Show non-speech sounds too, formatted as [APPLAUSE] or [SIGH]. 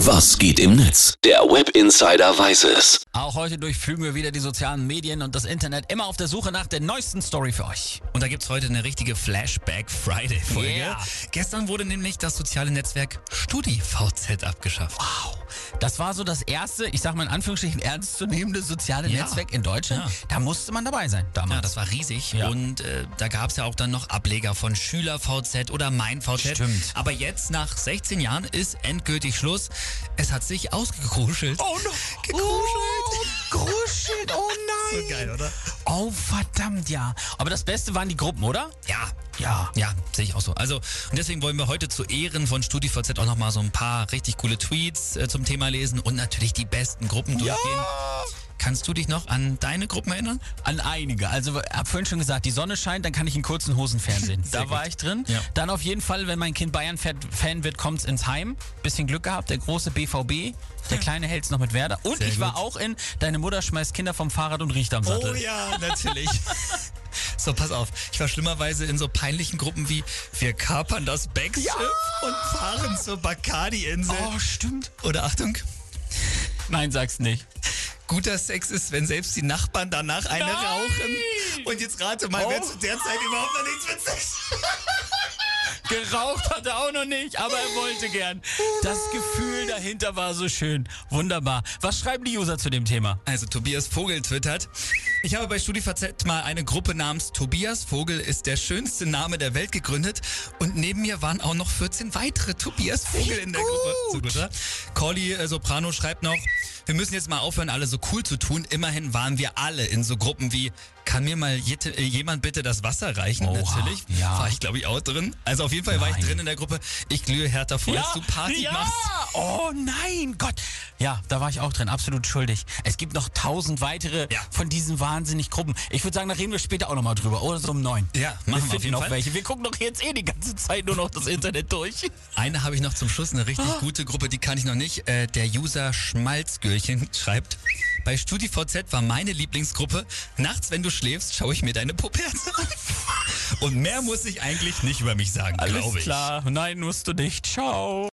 Was geht im Netz? Der Web Insider weiß es. Auch heute durchflügen wir wieder die sozialen Medien und das Internet immer auf der Suche nach der neuesten Story für euch. Und da gibt's heute eine richtige Flashback Friday Folge. Yeah. Gestern wurde nämlich das soziale Netzwerk StudiVZ abgeschafft. Wow. Das war so das erste, ich sag mal in Anführungsstrichen, ernstzunehmende soziale Ja. Netzwerk in Deutschland. Ja. Da musste man dabei sein damals. Ja, das war riesig. Ja. Und äh, da gab's ja auch dann noch Ableger von SchülerVZ oder MeinVZ. Stimmt. Aber jetzt, nach 16 Jahren, ist endgültig Schluss. Es hat sich ausgekruschelt. Oh no. Gekruschelt. Oh, gruschelt. Oh nein. [LAUGHS] So geil, oder? Oh verdammt, ja. Aber das Beste waren die Gruppen, oder? Ja. Ja. Ja, sehe ich auch so. Also, und deswegen wollen wir heute zu Ehren von StudiVZ auch nochmal so ein paar richtig coole Tweets äh, zum Thema lesen und natürlich die besten Gruppen durchgehen. Kannst du dich noch an deine Gruppen erinnern? An einige. Also, ich habe vorhin schon gesagt, die Sonne scheint, dann kann ich in kurzen Hosen fernsehen. [LAUGHS] Da war gut. ich drin. Ja. Dann auf jeden Fall, wenn mein Kind Bayern-Fan wird, kommt's ins Heim. Bisschen Glück gehabt, der große BVB. Der kleine hält's noch mit Werder. Und Sehr ich war gut. auch in Deine Mutter schmeißt Kinder vom Fahrrad und riecht am Sattel. Oh ja, [LAUGHS] natürlich. so, pass auf. Ich war schlimmerweise in so peinlichen Gruppen wie Wir kapern das Backschiff und fahren zur Bacardi-Insel. Oh, stimmt. Oder Achtung, Nein, sag's nicht. Guter Sex ist, wenn selbst die Nachbarn danach eine Nein! rauchen. Und jetzt rate mal, wer Oh. zu der Zeit überhaupt noch nichts mit Sex Geraucht hat er auch noch nicht, aber er wollte gern. Das Gefühl dahinter war so schön. Wunderbar. Was schreiben die User zu dem Thema? Also Tobias Vogel twittert, ich habe bei StudiVZ mal eine Gruppe namens Tobias Vogel ist der schönste Name der Welt gegründet und neben mir waren auch noch 14 weitere Tobias Vogel in der Gruppe. So gut, oder? Corley äh, Soprano schreibt noch, wir müssen jetzt mal aufhören, alle so cool zu tun. Immerhin waren wir alle in so Gruppen wie, kann mir mal äh, jemand bitte das Wasser reichen? Oha, Natürlich. ja. War ich, glaube ich, auch drin. Also auf jeden Fall war ich Nein. drin in der Gruppe. Ich glühe härter vor, dass du Party ja. machst. Oh nein, Gott. Ja, da war ich auch drin, absolut schuldig. Es gibt noch tausend weitere Ja. von diesen wahnsinnig Gruppen. Ich würde sagen, da reden wir später auch nochmal drüber. Oder so um neun. Ja, machen wir wir auf jeden noch Fall. welche. Wir gucken doch jetzt eh die ganze Zeit nur noch das Internet durch. Eine habe ich noch zum Schluss, eine richtig Ah. gute Gruppe, die kann ich noch nicht. Äh, der User Schmalzgürchen schreibt, bei StudiVZ war meine Lieblingsgruppe, nachts, wenn du schläfst, schaue ich mir deine Pupperte an. [LAUGHS] Und mehr muss ich eigentlich nicht über mich sagen, glaube ich. klar. Nein, musst du nicht. Ciao.